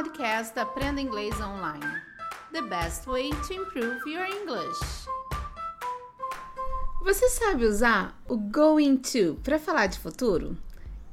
podcast Aprenda Inglês Online. The best way to improve your English. Você sabe usar o going to para falar de futuro?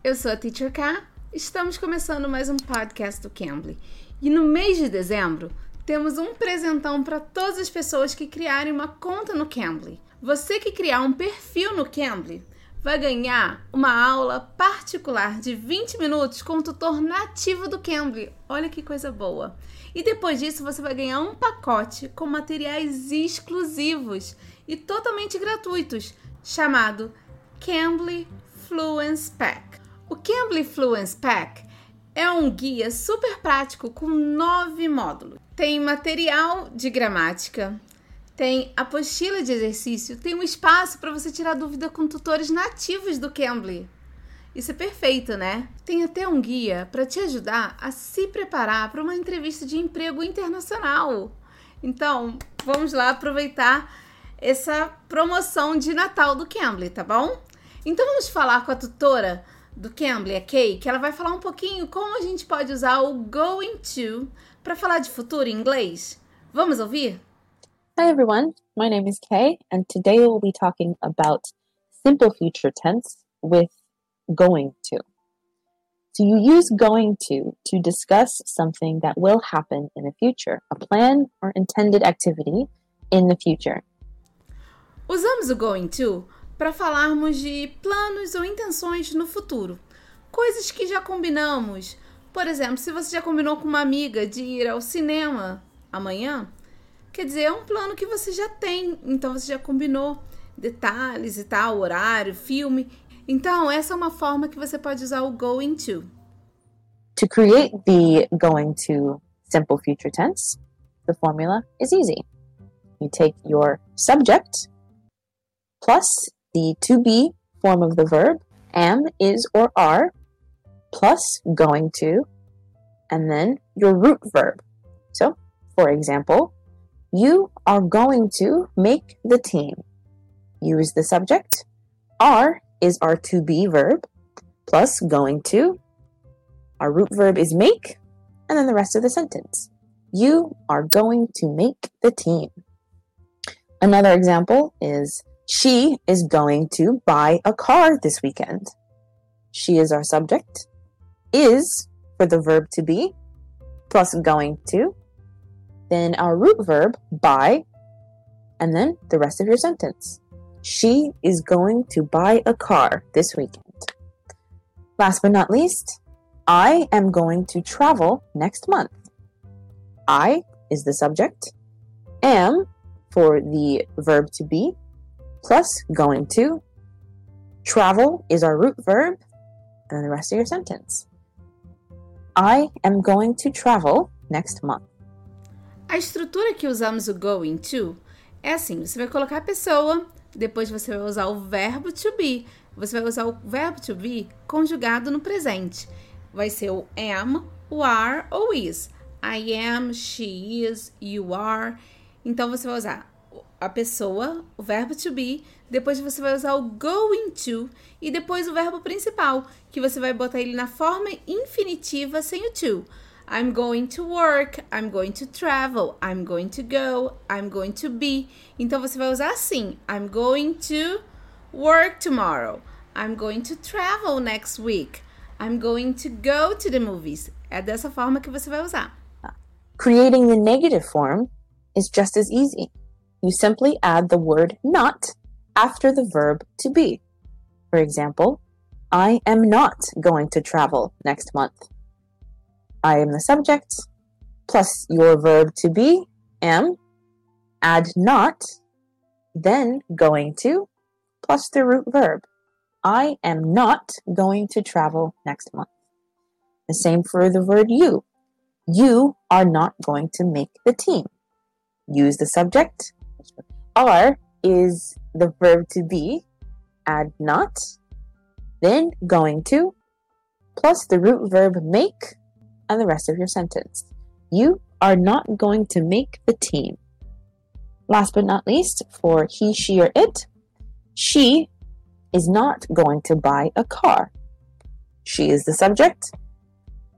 Eu sou a Teacher K. Estamos começando mais um podcast do Cambly. E no mês de dezembro, temos um presentão para todas as pessoas que criarem uma conta no Cambly. Você que criar um perfil no Cambly vai ganhar uma aula particular de 20 minutos com o tutor nativo do Cambly. Olha que coisa boa! E depois disso você vai ganhar um pacote com materiais exclusivos e totalmente gratuitos, chamado Cambly Fluence Pack. O Cambly Fluence Pack é um guia super prático com nove módulos. Tem material de gramática, tem apostila de exercício, tem um espaço para você tirar dúvida com tutores nativos do Cambly. Isso é perfeito, né? Tem até um guia para te ajudar a se preparar para uma entrevista de emprego internacional. Então, vamos lá aproveitar essa promoção de Natal do Cambly, tá bom? Então vamos falar com a tutora do Cambly, a Kay, que ela vai falar um pouquinho como a gente pode usar o going to para falar de futuro em inglês. Vamos ouvir? Hi everyone, my name is Kay, and today we'll be talking about simple future tense with going to. So you use going to to discuss something that will happen in the future, a plan or intended activity in the future. Usamos o going to para falarmos de planos ou intenções no futuro, coisas que já combinamos. Por exemplo, se você já combinou com uma amiga de ir ao cinema amanhã, Quer dizer, é um plano que você já tem, então você já combinou detalhes e tal, horário, filme. Então, essa é uma forma que você pode usar o going to. To create the going to simple future tense, the formula is easy. You take your subject plus the to be form of the verb, am, is, or are, plus going to, and then your root verb. So, for example, You are going to make the team. Use the subject. Are is our to be verb plus going to. Our root verb is make, and then the rest of the sentence. You are going to make the team. Another example is she is going to buy a car this weekend. She is our subject. Is for the verb to be plus going to then our root verb, buy, and then the rest of your sentence. She is going to buy a car this weekend. Last but not least, I am going to travel next month. I is the subject, am for the verb to be, plus going to. Travel is our root verb, and then the rest of your sentence. I am going to travel next month. A estrutura que usamos o going to é assim: você vai colocar a pessoa, depois você vai usar o verbo to be. Você vai usar o verbo to be conjugado no presente. Vai ser o am, o are ou is. I am, she is, you are. Então você vai usar a pessoa, o verbo to be, depois você vai usar o going to e depois o verbo principal, que você vai botar ele na forma infinitiva sem o to. I'm going to work, I'm going to travel, I'm going to go, I'm going to be. Então você vai usar assim: I'm going to work tomorrow. I'm going to travel next week. I'm going to go to the movies. É dessa forma que você vai usar. Creating the negative form is just as easy. You simply add the word not after the verb to be. For example, I am not going to travel next month. I am the subject, plus your verb to be, am, add not, then going to, plus the root verb. I am not going to travel next month. The same for the word you. You are not going to make the team. Use the subject. Are is the verb to be. Add not, then going to, plus the root verb make, and the rest of your sentence. You are not going to make the team. Last but not least, for he, she, or it, she is not going to buy a car. She is the subject.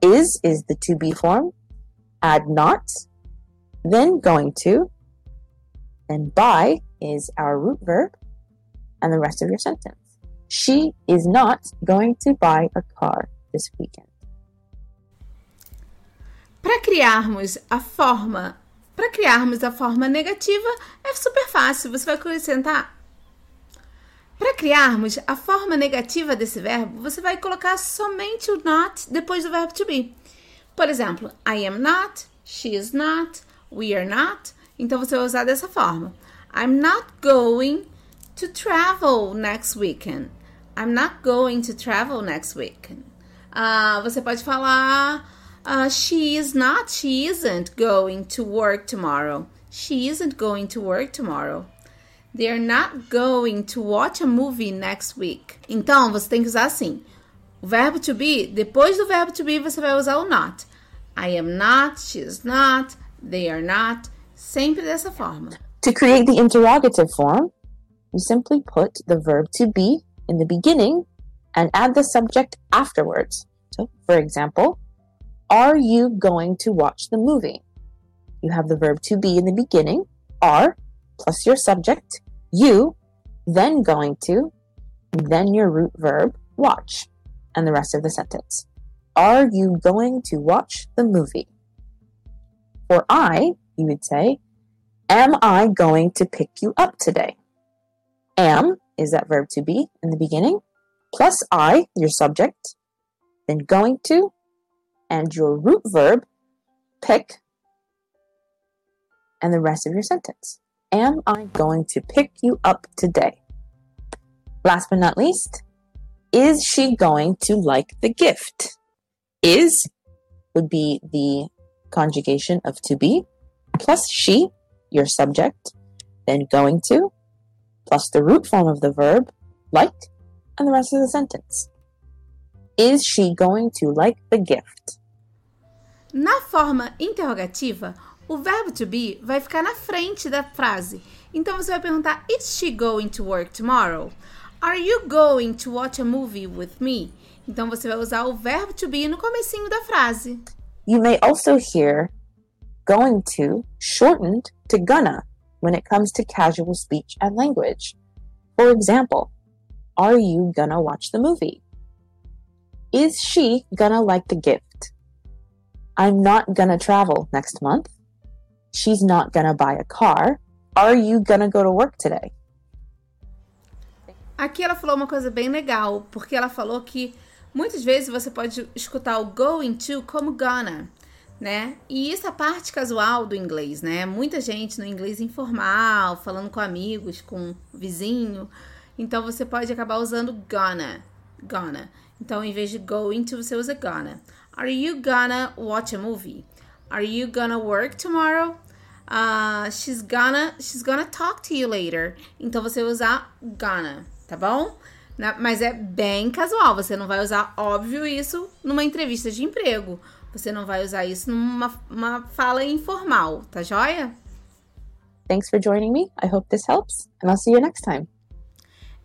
Is is the to be form. add not, then going to, then buy is our root verb, and the rest of your sentence. She is not going to buy a car this weekend. Para criarmos a forma, para criarmos a forma negativa é super fácil. Você vai acrescentar para criarmos a forma negativa desse verbo, você vai colocar somente o not depois do verbo to be. Por exemplo, I am not, she is not, we are not. Então você vai usar dessa forma. I'm not going to travel next weekend. I'm not going to travel next weekend. Uh, você pode falar uh, she is not, she isn't going to work tomorrow. She isn't going to work tomorrow. They're not going to watch a movie next week. Então, você tem que usar assim. O verbo to be, depois do verbo to be, você vai usar o not. I am not, she is not, they are not. Sempre dessa forma. To create the interrogative form, you simply put the verb to be in the beginning and add the subject afterwards. So, for example, are you going to watch the movie? You have the verb to be in the beginning, are, plus your subject, you, then going to, then your root verb, watch, and the rest of the sentence. Are you going to watch the movie? For I, you would say, Am I going to pick you up today? Am is that verb to be in the beginning, plus I, your subject, then going to, and your root verb, pick, and the rest of your sentence. Am I going to pick you up today? Last but not least, is she going to like the gift? Is would be the conjugation of to be plus she, your subject, then going to, plus the root form of the verb, like, and the rest of the sentence. Is she going to like the gift? Na forma interrogativa, o verbo to be vai ficar na frente da frase. Então você vai perguntar: Is she going to work tomorrow? Are you going to watch a movie with me? Então você vai usar o verbo to be no comecinho da frase. You may also hear going to shortened to gonna when it comes to casual speech and language. For example, are you gonna watch the movie? Is she gonna like the gift? I'm not gonna travel next month. She's not gonna buy a car. Are you gonna go to work today? Aqui ela falou uma coisa bem legal, porque ela falou que muitas vezes você pode escutar o going to como gonna, né? E isso é parte casual do inglês, né? Muita gente no inglês informal, falando com amigos, com vizinho. Então você pode acabar usando gonna, gonna. Então em vez de going to, você usa gonna. Are you gonna watch a movie? Are you gonna work tomorrow? Uh, she's gonna she's gonna talk to you later. Então você vai usar gonna, tá bom? Na, mas é bem casual. Você não vai usar, óbvio, isso numa entrevista de emprego. Você não vai usar isso numa uma fala informal, tá joia? Thanks for joining me. I hope this helps, and I'll see you next time.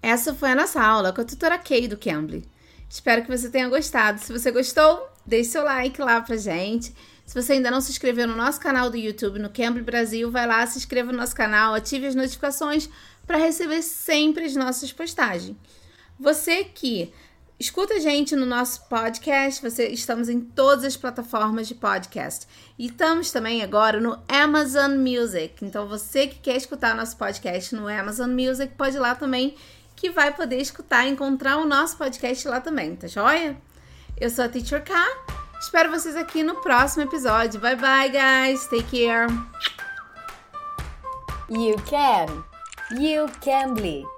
Essa foi a nossa aula com a tutora Kay do Cambly. Espero que você tenha gostado. Se você gostou, deixe seu like lá pra gente. Se você ainda não se inscreveu no nosso canal do YouTube, no Cambly Brasil, vai lá, se inscreva no nosso canal, ative as notificações para receber sempre as nossas postagens. Você que escuta a gente no nosso podcast, você estamos em todas as plataformas de podcast. E estamos também agora no Amazon Music. Então você que quer escutar nosso podcast no Amazon Music, pode ir lá também que vai poder escutar e encontrar o nosso podcast lá também, tá joia? Eu sou a Teacher K. Espero vocês aqui no próximo episódio. Bye bye, guys. Take care. You can. You can be.